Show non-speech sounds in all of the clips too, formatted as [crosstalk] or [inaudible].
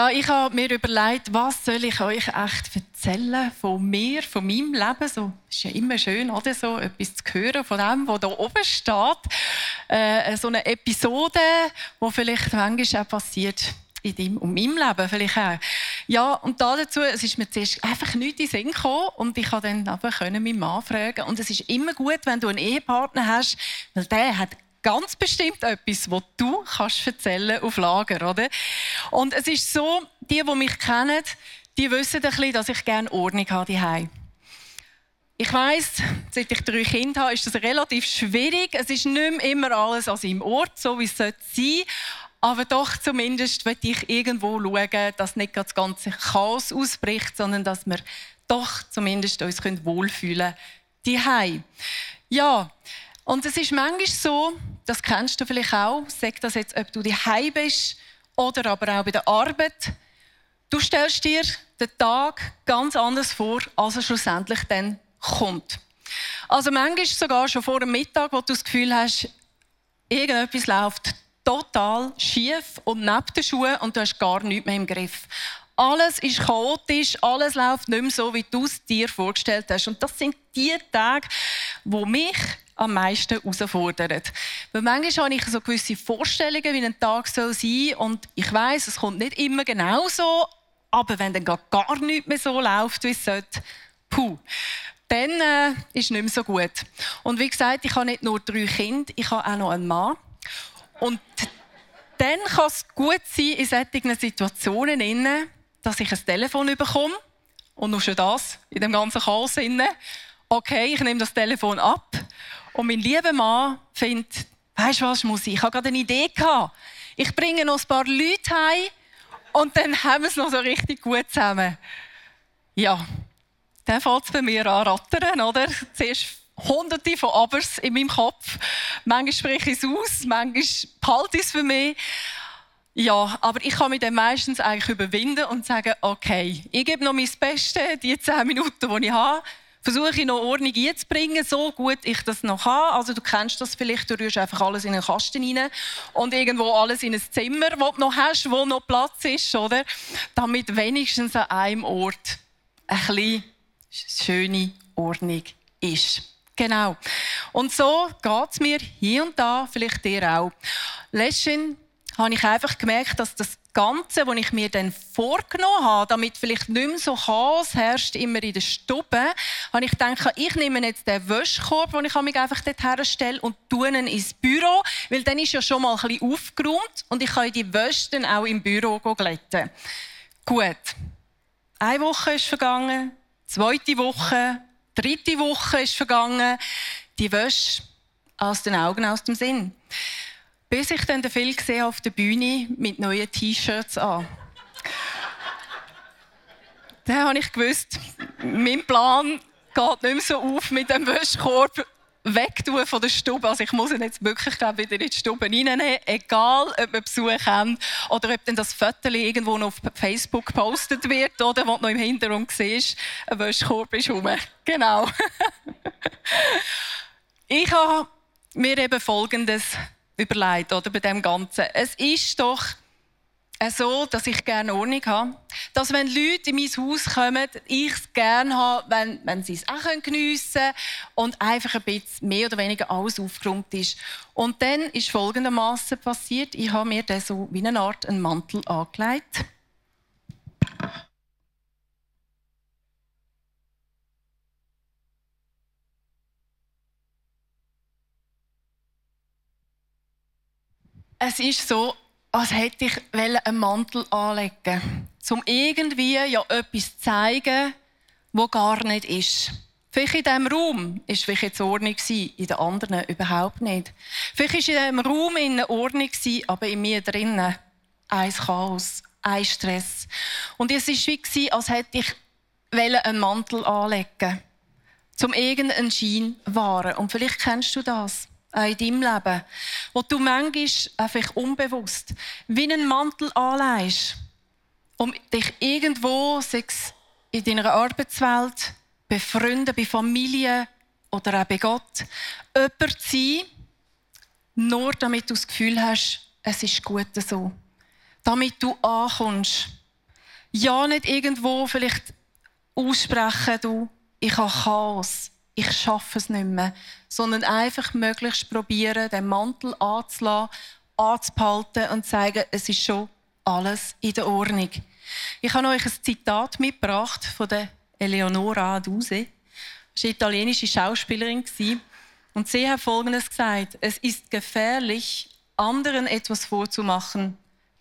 Ja, ich habe mir überlegt, was soll ich euch echt erzählen von mir, von meinem Leben. So ist ja immer schön, oder so etwas zu hören von dem, was da oben steht. Äh, so eine Episode, wo vielleicht manchmal auch passiert in deinem und meinem Leben vielleicht auch. Ja, und da dazu, es ist mir zuerst einfach nichts in den Sinn gekommen und ich konnte dann aber meinen Mann fragen. Und es ist immer gut, wenn du einen Ehepartner hast, weil der hat ganz bestimmt etwas, was du kannst erzählen auf Lager, oder? Und es ist so, die, die mich kennen, die wissen ein bisschen, dass ich gerne Ordnung habe daheim. Ich weiss, seit ich drei Kinder habe, ist das relativ schwierig. Es ist nicht mehr immer alles an seinem Ort, so wie es sein sollte. Aber doch zumindest will ich irgendwo schauen, dass nicht das ganze Chaos ausbricht, sondern dass wir doch zumindest uns wohlfühlen können. Ja, und es ist manchmal so, das kennst du vielleicht auch, sag das jetzt, ob du daheim bist oder aber auch bei der Arbeit. Du stellst dir den Tag ganz anders vor, als er schlussendlich dann kommt. Also manchmal sogar schon vor dem Mittag, wo du das Gefühl hast, irgendetwas läuft total schief und neben den Schuhen und du hast gar nichts mehr im Griff. Alles ist chaotisch, alles läuft nicht mehr so, wie du es dir vorgestellt hast. Und das sind die Tage, wo mich am meisten herausfordern. Weil manchmal habe ich so gewisse Vorstellungen, wie ein Tag soll sein soll. Und ich weiß, es kommt nicht immer genau so. Aber wenn dann gar nichts mehr so läuft, wie es sollte, puh, dann äh, ist es nicht mehr so gut. Und wie gesagt, ich habe nicht nur drei Kinder, ich habe auch noch einen Mann. Und dann kann es gut sein, in solchen Situationen, dass ich ein Telefon bekomme. Und nur schon das, in dem ganzen Chaos. Okay, ich nehme das Telefon ab und mein lieber Mann findet, weißt du was, muss ich? Ich habe gerade eine Idee gehabt. Ich bringe noch ein paar Leute heim und dann haben wir es noch so richtig gut zusammen. Ja, dann fängt es bei mir an rattern, oder? Zuerst hunderte von Abers in meinem Kopf. Manchmal spreche ich es aus, manchmal behalte ich es für mich. Ja, aber ich kann mich dann meistens eigentlich überwinden und sagen, okay, ich gebe noch mein Bestes, die zehn Minuten, die ich habe versuche ich noch Ordnung einzubringen, so gut ich das noch kann. Also du kennst das vielleicht, du rührst einfach alles in einen Kasten rein und irgendwo alles in ein Zimmer, wo du noch hast, wo noch Platz ist, oder? Damit wenigstens an einem Ort ein bisschen schöne Ordnung ist. Genau. Und so geht es mir hier und da, vielleicht dir auch. Letztens habe ich einfach gemerkt, dass das Ganze, was ich mir dann vorgenommen habe, damit vielleicht nicht mehr so Chaos herrscht, immer in der Stube, habe ich gedacht, ich nehme jetzt den Wäschkorb, den ich mich einfach dort herstelle, und tue ihn ins Büro, weil dann ist ja schon mal ein aufgeräumt und ich kann die Wäsche dann auch im Büro glätten. Gut. Eine Woche ist vergangen, zweite Woche, dritte Woche ist vergangen. Die Wäsche aus den Augen, aus dem Sinn. Bis ich dann den Phil gesehen auf der Bühne mit neuen T-Shirts an. dann habe ich gewusst, mein Plan geht nicht mehr so auf mit dem Wäschkorb wegtun von der Stube. Also ich muss ihn jetzt wirklich wieder in die Stube reinnehmen, egal ob wir Besuch haben oder ob dann das Foto irgendwo noch auf Facebook gepostet wird oder was noch im Hintergrund siehst, ein Wäschkorb ist rum. Genau. [laughs] ich habe mir eben Folgendes überlegt, oder, bei dem Ganzen. Es ist doch so, dass ich gerne Ordnung habe. Dass, wenn Leute in mein Haus kommen, ich es gerne habe, wenn, wenn sie es auch geniessen können und einfach ein bisschen mehr oder weniger alles aufgeräumt ist. Und dann ist folgendermaßen passiert. Ich habe mir dann so wie eine Art einen Mantel angelegt. Es ist so, als hätte ich einen Mantel anlegen um irgendwie ja etwas zu zeigen, wo gar nicht ist. Vielleicht in diesem Raum ist vielleicht jetzt Ordnung in den anderen überhaupt nicht. Vielleicht ist in diesem Raum in Ordnung aber in mir drinnen ein Chaos, ein Stress. Und es war wie, als hätte ich einen Mantel anlegen zum irgendeinen Schein wahren. Und vielleicht kennst du das in deinem Leben, wo du manchmal einfach unbewusst wie einen Mantel anlegst, um dich irgendwo, sei es in deiner Arbeitswelt, bei Freunden, bei Familie oder auch bei Gott, jemand zu sein, nur damit du das Gefühl hast, es ist gut so. Damit du ankommst. Ja, nicht irgendwo vielleicht aussprechen, du, ich habe Chaos, ich schaffe es nicht mehr, sondern einfach möglichst probieren, den Mantel anzulassen, anzuhalten und zu sagen, es ist schon alles in der Ordnung. Ich habe euch ein Zitat mitgebracht von der Eleonora Duse. Sie war italienische Schauspielerin und sie hat Folgendes gesagt: Es ist gefährlich, anderen etwas vorzumachen,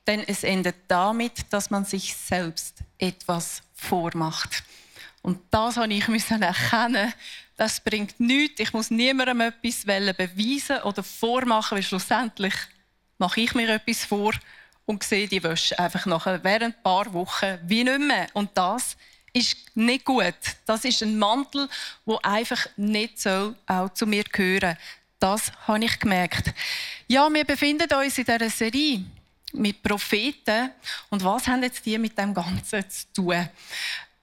denn es endet damit, dass man sich selbst etwas vormacht. Und das habe ich [laughs] erkennen. Das bringt nichts. Ich muss niemandem etwas beweisen oder vormachen, weil schlussendlich mache ich mir etwas vor und sehe die Wäsche einfach nachher während ein paar Wochen wie nicht mehr. Und das ist nicht gut. Das ist ein Mantel, der einfach nicht so auch zu mir gehören. Das habe ich gemerkt. Ja, wir befinden uns in dieser Serie mit Propheten. Und was haben jetzt die mit dem Ganzen zu tun?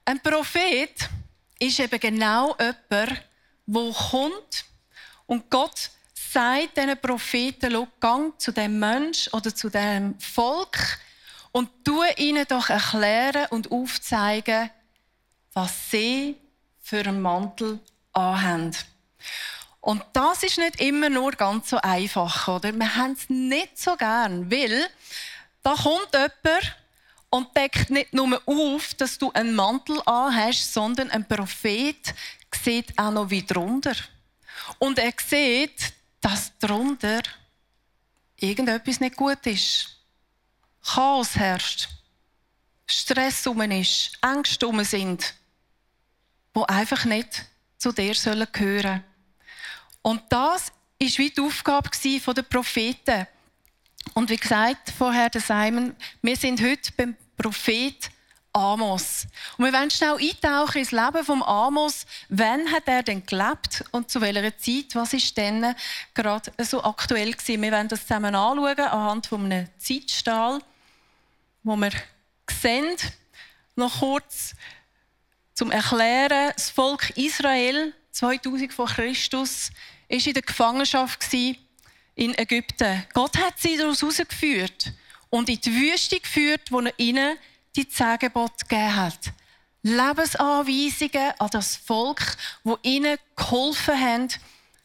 Ein Prophet ist eben genau jemand, der kommt und Gott sagt diesen Propheten, gang zu dem Mensch oder zu dem Volk und tu ihnen doch erklären und aufzeigen, was sie für einen Mantel anhaben. Und das ist nicht immer nur ganz so einfach, oder? Wir haben es nicht so gern, weil da kommt jemand und deckt nicht nur auf, dass du einen Mantel anhast, sondern ein Prophet sieht auch noch wie drunter. Und er sieht, dass drunter irgendetwas nicht gut ist. Chaos herrscht. Stress um ist, Ängste um sind, wo einfach nicht zu dir sollen gehören. Und das ist wie die Aufgabe der Propheten. Und wie gesagt vorher der Simon, wir sind heute beim Prophet Amos. Und wir wollen schnell eintauchen ins Leben von Amos. Wann hat er denn gelebt und zu welcher Zeit? Was ist denn gerade so aktuell gewesen? Wir wollen das zusammen anschauen anhand von einem Zeitstahl, wo wir sehen, noch kurz zum Erklären, das Volk Israel 2000 vor Christus ist in der Gefangenschaft in Ägypten. Gott hat sie daraus herausgeführt und in die Wüste geführt, wo er ihnen die zehn gegeben hat. Lebensanweisungen an das Volk, wo ihnen geholfen haben,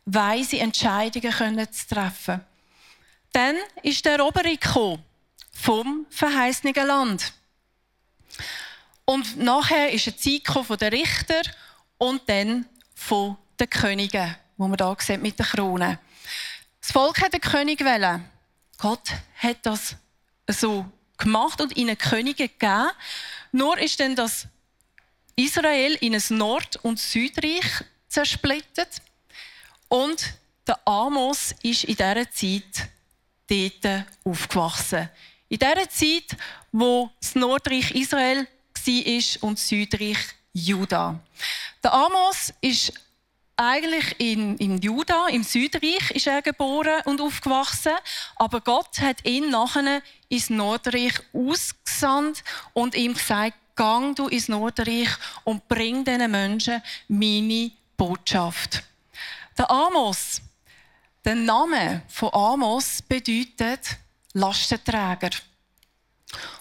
weise Entscheidungen zu treffen. Dann ist der Eroberung vom verheißenen Land. Und nachher ist eine Zeit von den Richter und dann von den Königen, wo man da sieht mit der Krone. Das Volk hat den König wählen. Gott hat das so gemacht und ihnen Könige gegeben. Nur ist dann das Israel in ein Nord- und Südreich zersplittet. Und der Amos ist in dieser Zeit dort aufgewachsen. In dieser Zeit, wo das Nordreich Israel war und das Südreich Juda. Der Amos ist eigentlich in, in Juda, im Südreich, ist er geboren und aufgewachsen. Aber Gott hat ihn nachher ins Nordreich ausgesandt und ihm gesagt, gang du ins Nordreich und bring diesen Menschen meine Botschaft. Der Amos, der Name von Amos bedeutet Lastenträger.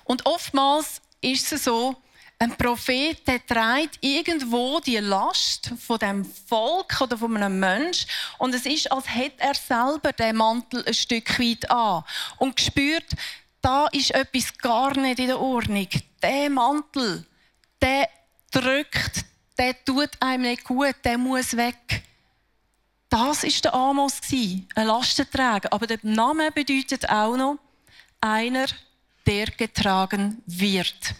Und oftmals ist es so, ein Prophet, der trägt irgendwo die Last von dem Volk oder von einem Mensch und es ist, als hätte er selber den Mantel ein Stück weit an und spürt, da ist etwas gar nicht in der Ordnung. Der Mantel, der drückt, der tut einem nicht gut, der muss weg. Das ist der Amos ein Lastenträger. Aber der Name bedeutet auch noch einer, der getragen wird.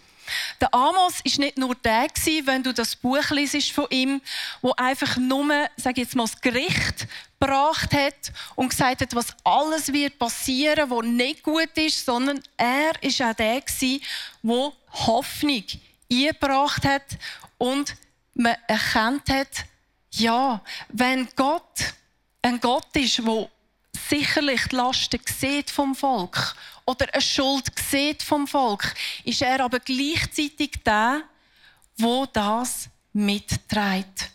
Der Amos ist nicht nur der gewesen, wenn du das Buch liest von ihm, wo einfach nur, sag jetzt mal, das Gericht gebracht hat und gesagt hat, was alles wird passieren, was nicht gut ist, sondern er ist auch der gewesen, wo Hoffnung eingebracht hat und man erkannt hat, ja, wenn Gott ein Gott ist, wo sicherlich die Lasten sieht vom Volk oder eine Schuld sieht vom Volk, ist er aber gleichzeitig der, wo das mitträgt.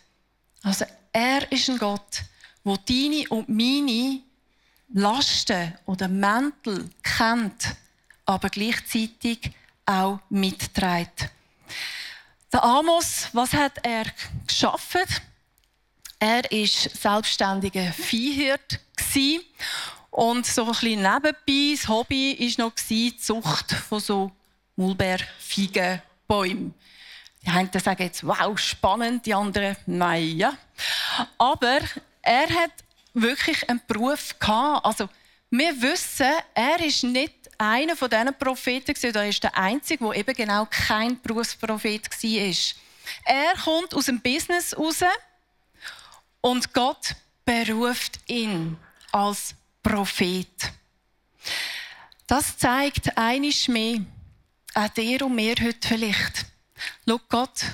Also er ist ein Gott, wo deine und meine Lasten oder Mäntel kennt, aber gleichzeitig auch mitträgt. Der Amos, was hat er geschaffen? Er ist selbstständiger Viehhirt und so ein bisschen nebenbei, das Hobby war noch die Zucht von so Mulbeerfeigenbäumen. Die einen sagen jetzt, wow, spannend, die anderen, nein, ja. Aber er hat wirklich einen Beruf gehabt. Also, wir wissen, er ist nicht einer von diesen Propheten er ist der einzige, der eben genau kein Berufsprophet war. Er kommt aus dem Business raus und Gott beruft ihn als Prophet. Das zeigt einisch mehr, auch dir und mir heute vielleicht. Schau, Gott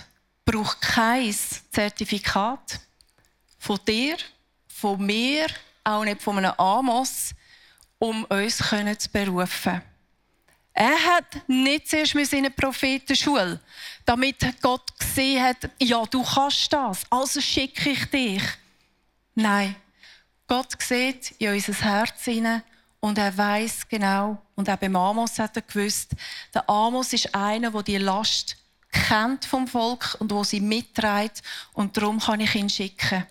braucht kein Zertifikat von dir, von mir, auch nicht von einem Amos, um uns zu berufen. Er hat nicht zuerst in eine Prophetenschule, damit Gott gesehen hat, ja, du kannst das, also schicke ich dich. Nein, Gott sieht in unser Herz hinein und er weiß genau, und auch beim Amos hat er gewusst, der Amos ist einer, der die Last kennt vom Volk und wo sie mitträgt und darum kann ich ihn schicken.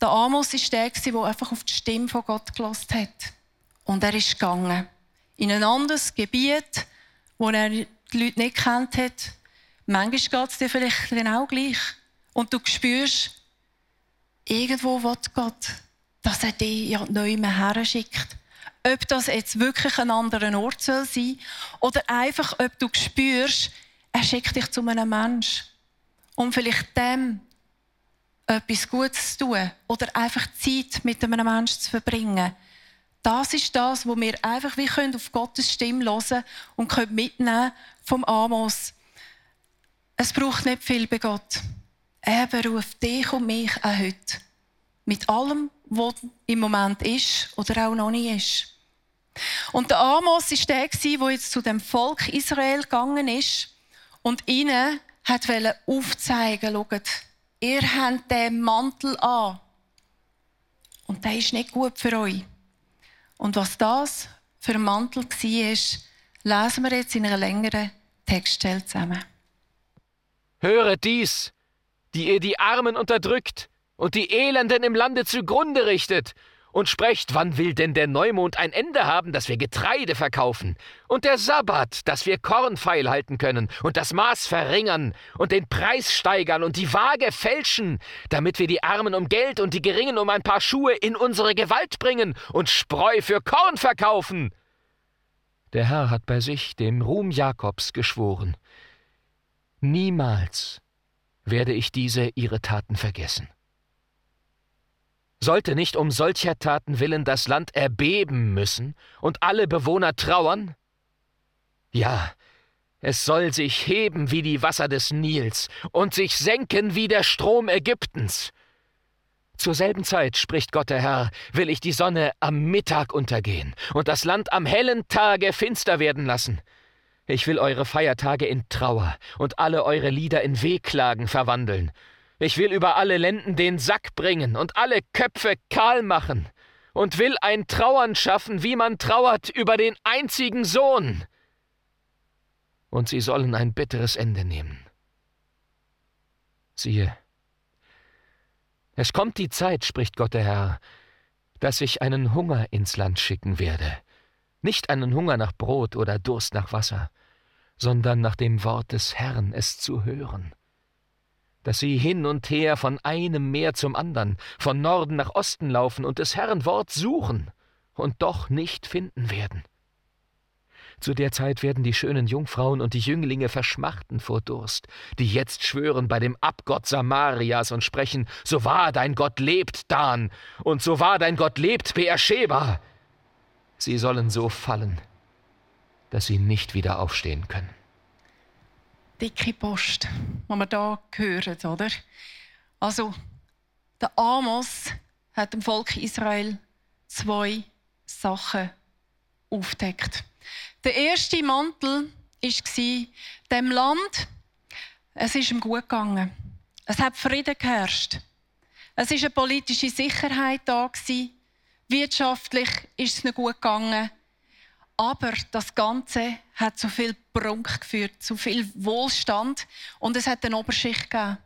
Der Amos ist der, der einfach auf die Stimme von Gott gelost hat. Und er ist gegangen. In ein anderes Gebiet, wo er die Leute nicht kennt hat. Manchmal geht es dir vielleicht genau gleich. Und du spürst, irgendwo will Gott dass er dich ja neu her schickt. Ob das jetzt wirklich ein anderer Ort soll sein oder einfach, ob du spürst, er schickt dich zu einem Mensch, um vielleicht dem etwas Gutes zu tun oder einfach Zeit mit einem Menschen zu verbringen. Das ist das, wo wir einfach wie können auf Gottes Stimme hören und können mitnehmen vom Amos. Es braucht nicht viel bei Gott. Er beruft dich und mich auch heute. Mit allem, was im Moment ist oder auch noch nicht ist. Und der Amos ist der, der jetzt zu dem Volk Israel gegangen ist und ihnen hat aufzeigen, schaut, ihr habt den Mantel an. Und der ist nicht gut für euch. Und was das für ein Mantel war, lesen wir jetzt in einer längeren Textstelle zusammen. Höret dies, die ihr die Armen unterdrückt, und die Elenden im Lande zugrunde richtet, und sprecht, wann will denn der Neumond ein Ende haben, dass wir Getreide verkaufen, und der Sabbat, dass wir Korn feilhalten können, und das Maß verringern, und den Preis steigern, und die Waage fälschen, damit wir die Armen um Geld und die Geringen um ein paar Schuhe in unsere Gewalt bringen und Spreu für Korn verkaufen. Der Herr hat bei sich dem Ruhm Jakobs geschworen. Niemals werde ich diese ihre Taten vergessen. Sollte nicht um solcher Taten willen das Land erbeben müssen und alle Bewohner trauern? Ja, es soll sich heben wie die Wasser des Nils und sich senken wie der Strom Ägyptens. Zur selben Zeit, spricht Gott der Herr, will ich die Sonne am Mittag untergehen und das Land am hellen Tage finster werden lassen. Ich will eure Feiertage in Trauer und alle eure Lieder in Wehklagen verwandeln ich will über alle Lenden den Sack bringen und alle Köpfe kahl machen und will ein Trauern schaffen, wie man trauert über den einzigen Sohn. Und sie sollen ein bitteres Ende nehmen. Siehe, es kommt die Zeit, spricht Gott der Herr, dass ich einen Hunger ins Land schicken werde, nicht einen Hunger nach Brot oder Durst nach Wasser, sondern nach dem Wort des Herrn es zu hören dass sie hin und her von einem Meer zum andern, von Norden nach Osten laufen und des Herrn Wort suchen und doch nicht finden werden. Zu der Zeit werden die schönen Jungfrauen und die Jünglinge verschmachten vor Durst, die jetzt schwören bei dem Abgott Samarias und sprechen, so wahr dein Gott lebt, Dan, und so wahr dein Gott lebt, Beersheba. Sie sollen so fallen, dass sie nicht wieder aufstehen können. Dicke Post, was wir da hören, oder? Also, der Amos hat dem Volk Israel zwei Sachen aufdeckt. Der erste Mantel war, dem Land, es ist ihm gut gegangen. Es hat Frieden geherrscht. Es ist eine politische Sicherheit da. Wirtschaftlich ist es nicht gut gegangen. Aber das Ganze hat zu viel Prunk geführt, zu viel Wohlstand und es hat eine Oberschicht gegeben.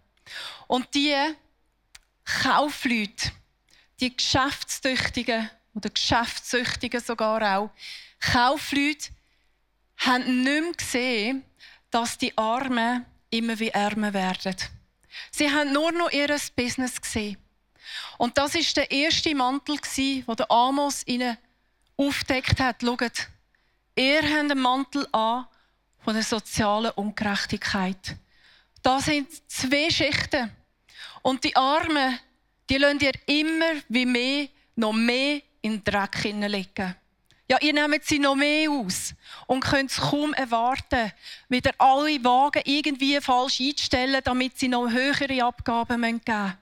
Und die Kaufleute, die Geschäftstüchtigen oder Geschäftssüchtigen sogar auch, Kaufleute haben nicht mehr gesehen, dass die Armen immer wie ärmer werden. Sie haben nur noch ihr Business gesehen. Und das ist der erste Mantel, den Amos ihnen aufdeckt hat. Schaut, ihr habt einen Mantel an von der sozialen Ungerechtigkeit. Da sind zwei Schichten. Und die Armen, die lassen ihr immer wie mehr, noch mehr in den Dreck hineinlegen. Ja, ihr nehmt sie noch mehr aus und könnt es kaum erwarten, wieder alle Wagen irgendwie falsch einzustellen, damit sie noch höhere Abgaben geben müssen.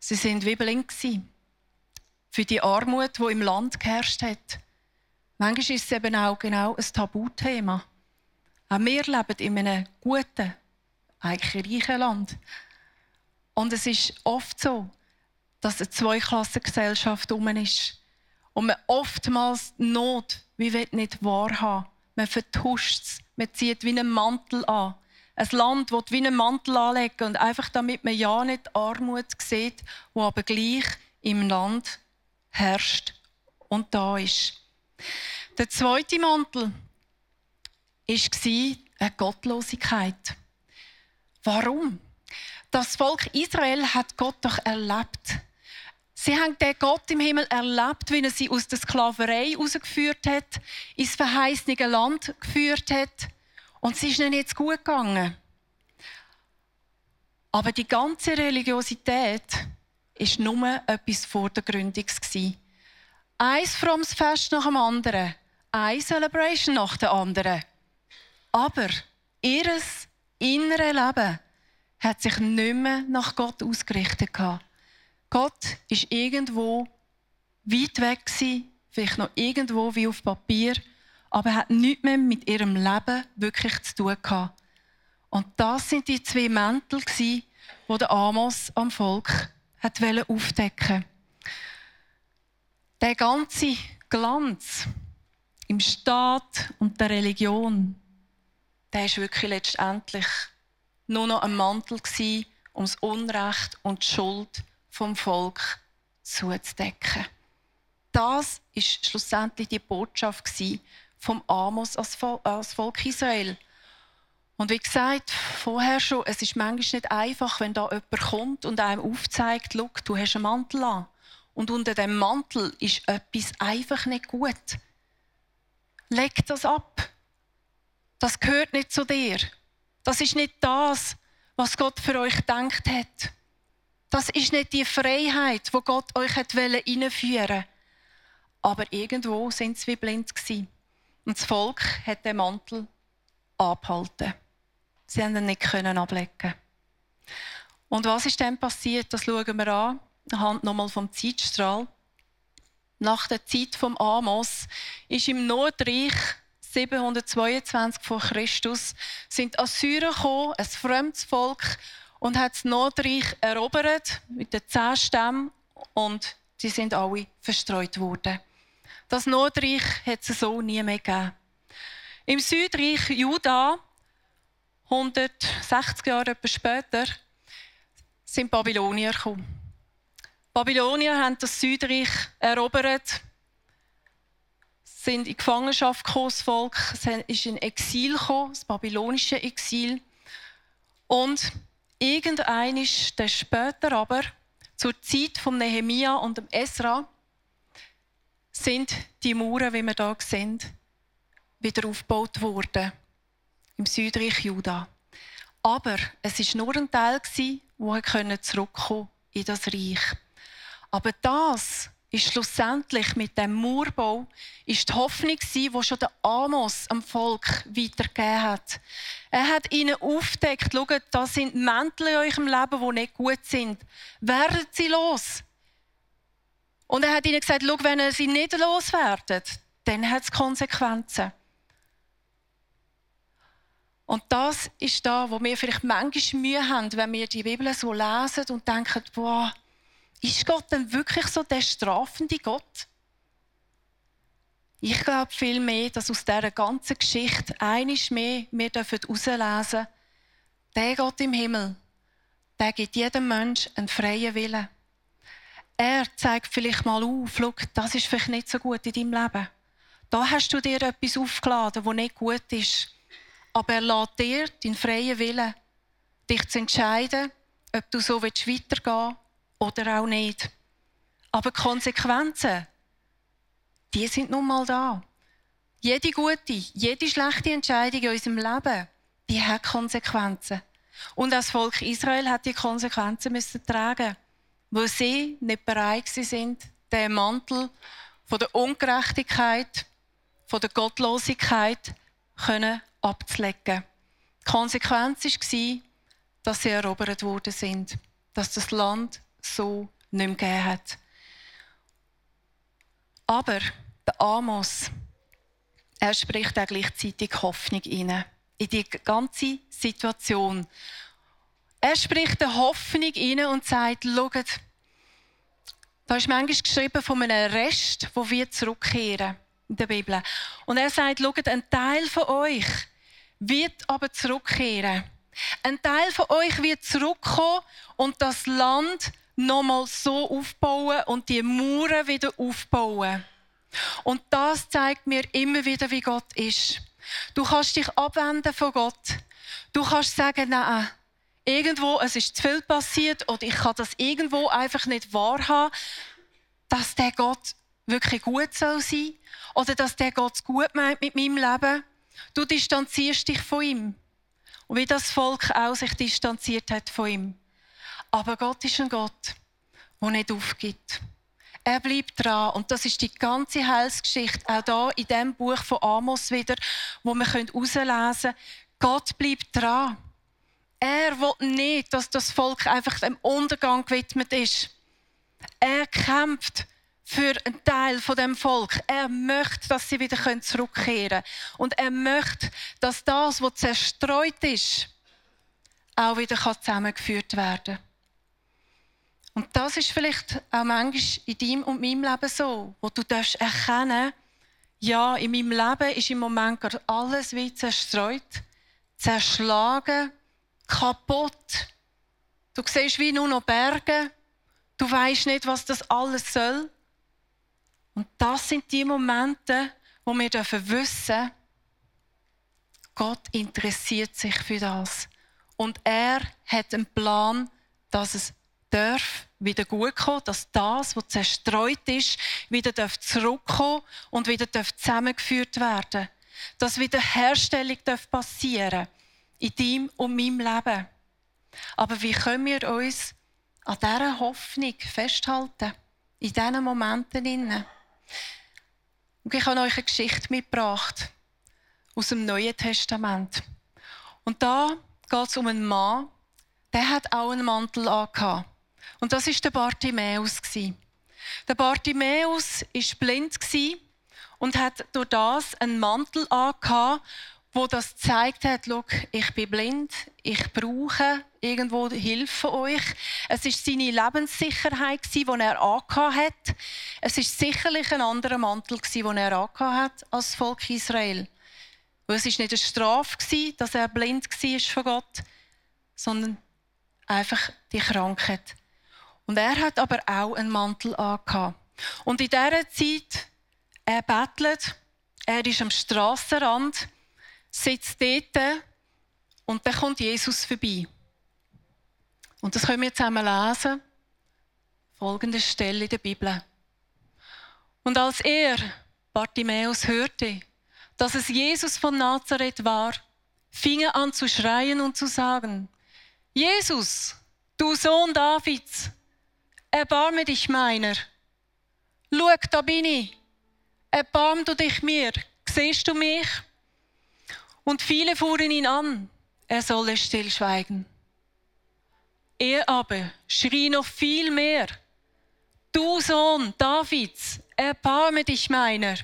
Sie sind wie blind für die Armut, die im Land geherrscht hat. Manchmal ist es eben auch genau ein Tabuthema. Auch wir leben in einem guten, eigentlich reichen Land. Und es ist oft so, dass eine Zweiklassengesellschaft um ist. Und man oftmals die Not wie will nicht wahrhaben. Man vertuscht es. Man zieht wie einen Mantel an. Ein Land will wie einen Mantel anlegen und einfach damit man ja nicht Armut sieht, wo aber gleich im Land herrscht und da ist. Der zweite Mantel war eine Gottlosigkeit. Warum? Das Volk Israel hat Gott doch erlebt. Sie haben den Gott im Himmel erlebt, wie er sie aus der Sklaverei herausgeführt hat, ins verheißene Land geführt hat. Und es ist ihnen jetzt gut gegangen. Aber die ganze Religiosität war nur etwas Vordergründiges. Ein frommes Fest nach dem anderen, eine Celebration nach der anderen. Aber ihr inneres Leben hat sich nicht mehr nach Gott ausgerichtet. Gott ist irgendwo weit weg vielleicht noch irgendwo wie auf Papier, aber hat nichts mehr mit ihrem Leben wirklich zu tun gehabt. Und das sind die zwei Mäntel, die der Amos am Volk hat aufdecken Der ganze Glanz im Staat und der Religion, der ist wirklich letztendlich nur noch ein Mantel gewesen, um das Unrecht und die Schuld vom Volk zuzudecken. Das ist schlussendlich die Botschaft vom Amos als Volk Israel. Und wie gesagt, vorher schon, es ist manchmal nicht einfach, wenn da jemand kommt und einem aufzeigt, Look, du hast einen Mantel an. Und unter dem Mantel ist etwas einfach nicht gut. Leg das ab. Das gehört nicht zu dir. Das ist nicht das, was Gott für euch gedacht hat. Das ist nicht die Freiheit, wo Gott euch einführen wollte. Aber irgendwo sind sie wie blind gewesen. Und das Volk hat den Mantel abgehalten. Sie haben ihn nicht ablegen. Und was ist dann passiert? Das schauen wir an. Anhand nochmal vom Zeitstrahl. Nach der Zeit vom Amos ist im Nordreich 722 vor Christus sind Assyrer gekommen, ein fremdes Volk, und hat das Nordreich erobert mit den zehn Stämmen und sie sind alle verstreut worden. Das Nordreich hat es so nie mehr gegeben. Im Südreich Juda, 160 Jahre später, sind Babylonier gekommen. Babylonier haben das Südreich erobert, sind in Gefangenschaft gekommen, das Volk ist in Exil gekommen, das babylonische Exil. Und Irgendein ist später aber, zur Zeit von Nehemia und dem Esra, sind die Mauern, wie wir hier sehen, wieder aufgebaut worden. Im Südreich Juda. Aber es ist nur ein Teil, der zurückkommen in das Reich. Aber das ist schlussendlich mit dem Mauerbau ist die Hoffnung die schon der Amos am Volk weitergegeben hat. Er hat ihnen aufgedeckt, schaut, da sind Mäntel in eurem Leben, die nicht gut sind. Werdet sie los. Und er hat ihnen gesagt, schau, wenn ihr sie nicht loswerdet, dann hat es Konsequenzen. Und das ist da, wo wir vielleicht manchmal Mühe haben, wenn wir die Bibel so lesen und denken, boah, ist Gott denn wirklich so der strafende Gott? Ich glaube vielmehr, dass aus dieser ganzen Geschichte einiges mehr wir herauslesen dürfen. Der Gott im Himmel, der gibt jedem Menschen einen freien Willen. Er zeigt vielleicht mal auf, schau, das ist vielleicht nicht so gut in deinem Leben. Da hast du dir etwas aufgeladen, das nicht gut ist. Aber er lässt dir deinen freien Willen, dich zu entscheiden, ob du so weitergehen willst oder auch nicht. Aber die Konsequenzen, die sind nun mal da. Jede gute, jede schlechte Entscheidung in unserem Leben, die hat Konsequenzen. Und das Volk Israel hat die Konsequenzen müssen tragen, wo sie nicht bereit sind, den Mantel von der Ungerechtigkeit, von der Gottlosigkeit können abzulegen. Die Konsequenz war, dass sie erobert worden sind, dass das Land so nicht mehr gegeben hat. Aber der Amos, er spricht auch gleichzeitig Hoffnung. In die ganze Situation. Er spricht eine Hoffnung rein und sagt, schaut, da ist manchmal geschrieben von einem Rest, wo wir zurückkehren in der Bibel. Und er sagt, schaut, ein Teil von euch wird aber zurückkehren. Ein Teil von euch wird zurückkommen und das Land nochmal so aufbauen und die Mauern wieder aufbauen. Und das zeigt mir immer wieder, wie Gott ist. Du kannst dich abwenden von Gott. Du kannst sagen, nein, irgendwo, es ist zu viel passiert oder ich kann das irgendwo einfach nicht wahrhaben, dass der Gott wirklich gut soll sein oder dass der Gott gut meint mit meinem Leben. Du distanzierst dich von ihm. Und wie das Volk auch sich distanziert hat von ihm. Aber Gott ist ein Gott, der nicht aufgibt. Er bleibt dran. Und das ist die ganze Heilsgeschichte, auch da in dem Buch von Amos wieder, wo wir herauslesen können. Gott bleibt dran. Er will nicht, dass das Volk einfach dem Untergang gewidmet ist. Er kämpft für einen Teil von dem Volk. Er möchte, dass sie wieder zurückkehren können. Und er möchte, dass das, was zerstreut ist, auch wieder zusammengeführt werden kann. Und das ist vielleicht auch manchmal in deinem und meinem Leben so, wo du darfst erkennen, ja, in meinem Leben ist im Moment gerade alles wie zerstreut, zerschlagen, kaputt. Du siehst wie nur noch Berge. Du weißt nicht, was das alles soll. Und das sind die Momente, wo wir dürfen wissen, Gott interessiert sich für das. Und er hat einen Plan, dass es darf wieder gut kommen, dass das, was zerstreut ist, wieder zurückkommen und wieder zusammengeführt werden Dass wieder Herstellung passieren in deinem und meinem Leben. Aber wie können wir uns an dieser Hoffnung festhalten? In diesen Momenten. Und ich habe euch eine Geschichte mitgebracht aus dem Neuen Testament. Und da geht es um einen Mann, der hat auch einen Mantel angehabt. Und das ist der Bartimäus Der Bartimäus ist blind und hat durch das einen Mantel angehabt, wo das gezeigt hat, Schau, ich bin blind, ich brauche irgendwo Hilfe euch. Es ist seine Lebenssicherheit die er angehabt hat. Es ist sicherlich ein anderer Mantel den er angehabt hat als das Volk Israel. Weil es ist nicht eine Strafe dass er blind war von Gott, sondern einfach die Krankheit. Und er hat aber auch einen Mantel angehabt. Und in dieser Zeit, er bettelt, er ist am Strassenrand, sitzt dort und dann kommt Jesus vorbei. Und das können wir zusammen lesen. Folgende Stelle in der Bibel. Und als er, Bartimäus, hörte, dass es Jesus von Nazareth war, fing er an zu schreien und zu sagen, Jesus, du Sohn Davids, erbarme dich meiner. Schau, da bin ich. Erbarm du dich mir. Siehst du mich? Und viele fuhren ihn an, er solle stillschweigen. Er aber schrie noch viel mehr. Du Sohn Davids, erbarme dich meiner.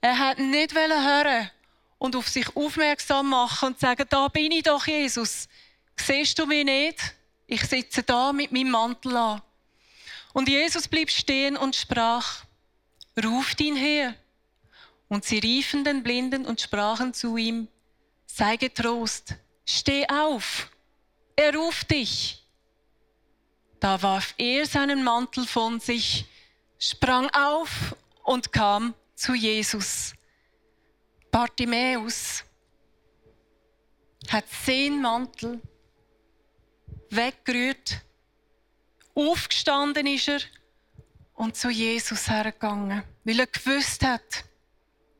Er hat nicht hören und auf sich aufmerksam machen und sagen, da bin ich doch, Jesus. Siehst du mich nicht? Ich sitze da mit meinem Mantel an. Und Jesus blieb stehen und sprach, ruft ihn her. Und sie riefen den Blinden und sprachen zu ihm, sei getrost, steh auf, er ruft dich. Da warf er seinen Mantel von sich, sprang auf und kam zu Jesus. Bartimäus hat zehn Mantel weggerührt, aufgestanden ist er und zu Jesus hergegangen, weil er gewusst hat,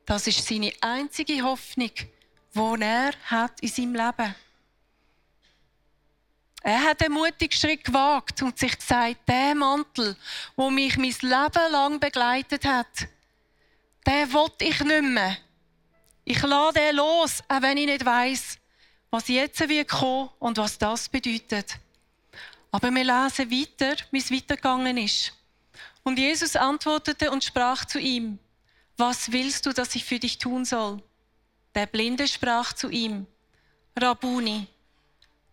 das ist seine einzige Hoffnung, die er hat in seinem Leben. Er hat den mutigen Schritt gewagt und sich gesagt, der Mantel, wo mich mein Leben lang begleitet hat, den wollte ich nicht mehr. Ich lade den los, auch wenn ich nicht weiß, was jetzt wird kommen und was das bedeutet. Aber wir lesen weiter, wie es weitergegangen ist. Und Jesus antwortete und sprach zu ihm, was willst du, dass ich für dich tun soll? Der Blinde sprach zu ihm, Rabuni,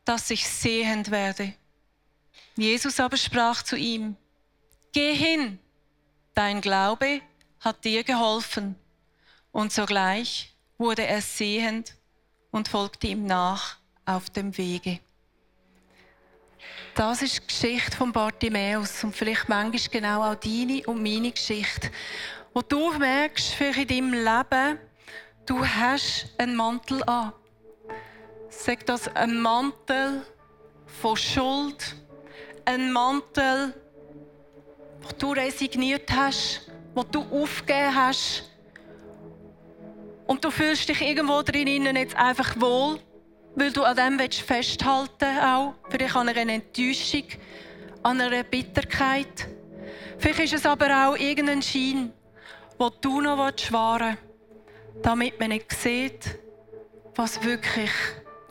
dass ich sehend werde. Jesus aber sprach zu ihm, Geh hin, dein Glaube hat dir geholfen. Und sogleich wurde er sehend und folgte ihm nach auf dem Wege. Das ist die Geschichte von Bartimäus und vielleicht manchmal genau auch deine und meine Geschichte. Wo du merkst, vielleicht in deinem Leben, du hast einen Mantel an. Sag das ein Mantel von Schuld, ein Mantel, wo du resigniert hast, wo du aufgegeben hast. Und du fühlst dich irgendwo drinnen jetzt einfach wohl, weil du an dem willst festhalten auch. Vielleicht an einer Enttäuschung, an einer Bitterkeit. Vielleicht ist es aber auch irgendein Schein, wo du noch wahren willst, damit man nicht sieht, was wirklich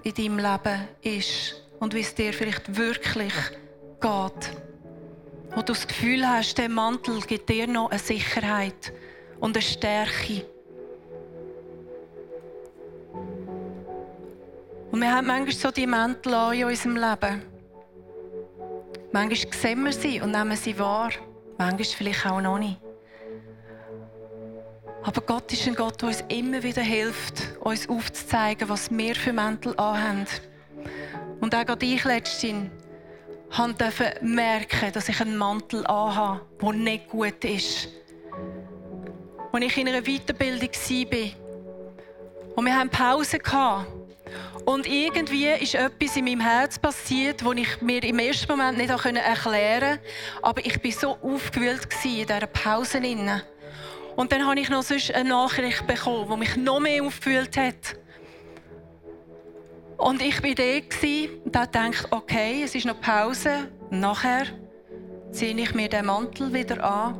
in deinem Leben ist und wie es dir vielleicht wirklich geht. Wo du das Gefühl hast, der Mantel gibt dir noch eine Sicherheit und eine Stärke. Und wir haben manchmal so die Mäntel in unserem Leben. Manchmal sehen wir sie und nehmen sie wahr. Manchmal vielleicht auch noch nicht. Aber Gott ist ein Gott, der uns immer wieder hilft, uns aufzuzeigen, was wir für Mäntel anhaben. Und auch gerade ich letztens durfte merken, dass ich einen Mantel anhabe, der nicht gut ist. Als ich in einer Weiterbildung war, und wir hatten Pause, und irgendwie ist etwas in meinem Herz passiert, das ich mir im ersten Moment nicht erklären konnte. Aber ich war so aufgewühlt in dieser Pause. Und dann habe ich noch sonst eine Nachricht bekommen, die mich noch mehr aufgewühlt hat. Und ich war da und dachte, okay, es ist noch Pause. Nachher ziehe ich mir den Mantel wieder an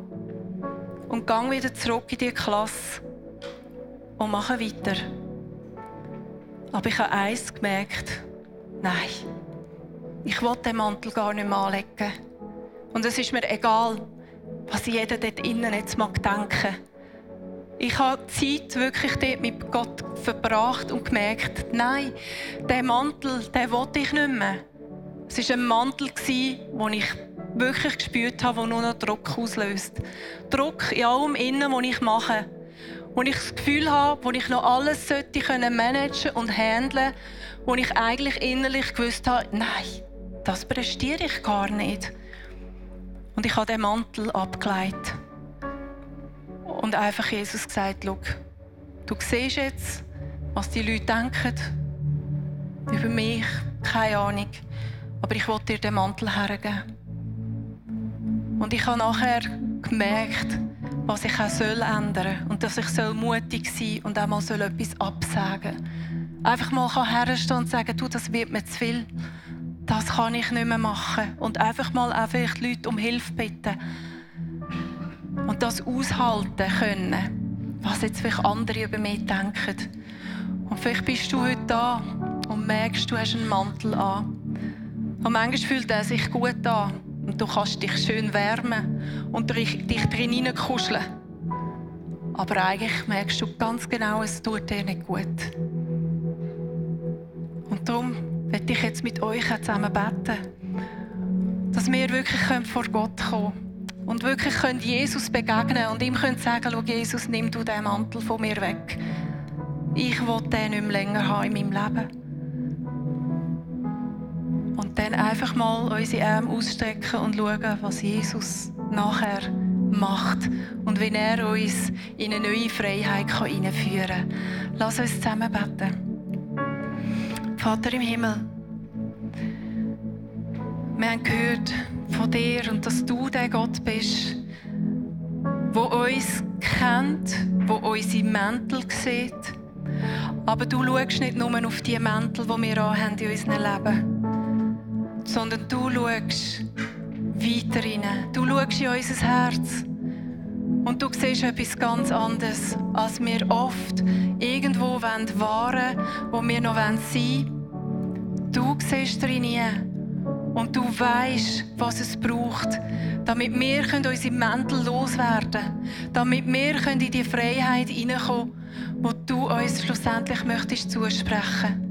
und gehe wieder zurück in die Klasse und mache weiter. Aber ich habe eins gemerkt. Nein, ich will den Mantel gar nicht mehr anlegen. Und es ist mir egal, was jeder dort innen jetzt mag denken. Ich habe Zeit wirklich dort mit Gott verbracht und gemerkt, nein, der Mantel, den wollte ich nicht mehr. Es war ein Mantel, den ich wirklich gespürt habe, der nur noch Druck auslöst. Druck in allem Innen, was ich mache wo ich das Gefühl habe, wo ich noch alles sollte können managen und handeln, wo ich eigentlich innerlich gewusst habe, nein, das prestiere ich gar nicht. Und ich habe den Mantel abgelegt und einfach Jesus gesagt, Schau, du siehst jetzt, was die Leute denken über mich, keine Ahnung, aber ich wollte dir den Mantel hergeben. Und ich habe nachher gemerkt, was ich auch soll ändern und dass ich soll mutig sein und auch mal soll etwas absagen. Einfach mal herstehen und sagen, du, das wird mir zu viel. Das kann ich nicht mehr machen. Und einfach mal auch vielleicht Leute um Hilfe bitten. Und das aushalten können, was jetzt vielleicht andere über mich denken. Und vielleicht bist du heute da und merkst, du hast einen Mantel an. Und manchmal fühlt er sich gut an. Und du kannst dich schön wärmen und dich drin hineinkuscheln. Aber eigentlich merkst du ganz genau, es tut dir nicht gut. Und darum werde ich jetzt mit euch zusammen beten, dass wir wirklich vor Gott kommen können und wirklich Jesus begegnen und ihm können sagen, schau Jesus, nimm du den Mantel von mir weg. Ich will den nicht mehr länger haben in meinem Leben dann einfach mal unsere Arme ausstrecken und schauen, was Jesus nachher macht und wie er uns in eine neue Freiheit hineinführen kann. Lass uns zusammen beten. Vater im Himmel, wir haben gehört von dir und dass du der Gott bist, wo uns kennt, wo unsere Mäntel sieht. Aber du schaust nicht nur auf die Mäntel, die wir in unserem Leben sondern du schaust weiter rein. Du schaust in unser Herz. Und du siehst etwas ganz anderes, als wir oft irgendwo waren wo wir noch sein wollen. Du siehst drin und du weißt, was es braucht, damit wir unsere Mäntel loswerden können, damit wir in die Freiheit hineinkommen können, die du uns schlussendlich möchtest zusprechen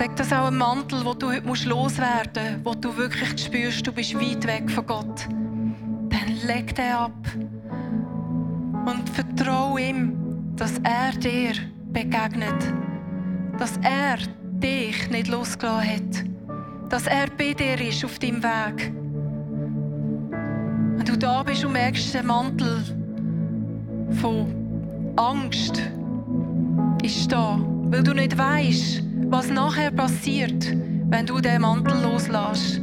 Sag das auch ein Mantel, wo du heute loswerden musst, wo du wirklich spürst, du bist weit weg von Gott. Dann leg den ab und vertraue ihm, dass er dir begegnet. Dass er dich nicht losgelassen hat. Dass er bei dir ist auf deinem Weg. Wenn du da bist und merkst, der Mantel von Angst ist da, weil du nicht weißt, was nachher passiert, wenn du den Mantel loslässt.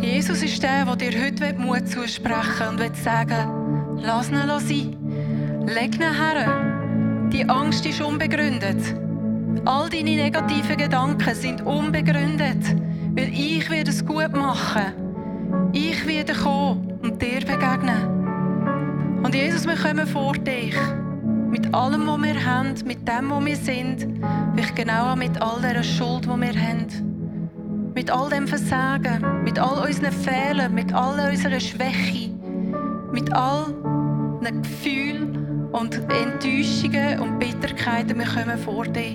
Jesus ist der, der dir heute Mut zusprechen und will sagen, lass ihn sein. Leg ihn her. Die Angst ist unbegründet. All deine negativen Gedanken sind unbegründet, weil ich werde es gut machen. Ich werde kommen und dir begegnen. Und Jesus, wir kommen vor dich mit allem, was wir haben, mit dem, was wir sind, vielleicht genau mit all der Schuld, die wir haben, mit all dem Versagen, mit all unseren Fehlern, mit all unserer Schwäche, mit all den Gefühlen und Enttäuschungen und Bitterkeiten, wir kommen vor dir.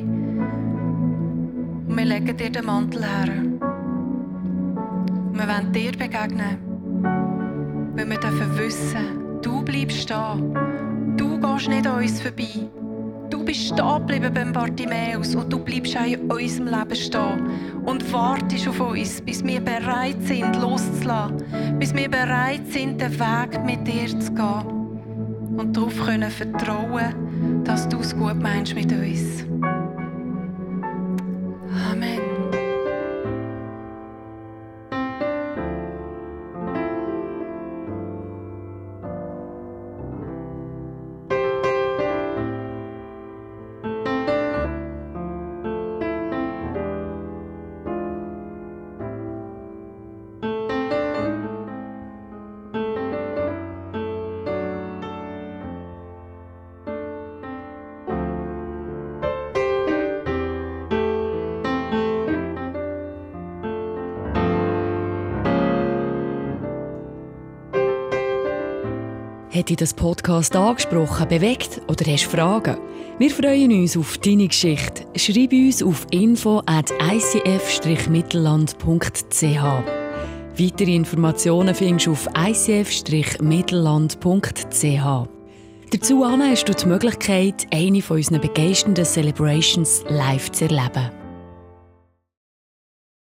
Und wir legen dir den Mantel her. Und wir wollen dir begegnen, weil wir dürfen wissen, du bleibst da Du gehst nicht an uns vorbei. Du bist stehen geblieben beim Bartimäus und du bleibst auch in unserem Leben stehen und wartest auf uns, bis wir bereit sind, loszulassen, bis wir bereit sind, den Weg mit dir zu gehen und darauf können vertrauen, dass du es gut meinst mit uns. Hat dich das Podcast angesprochen, bewegt oder hast Fragen? Wir freuen uns auf deine Geschichte. Schreib uns auf info at icf-mittelland.ch. Weitere Informationen findest du auf icf-mittelland.ch. Dazu hast du die Möglichkeit, eine von unseren begeisternden Celebrations live zu erleben.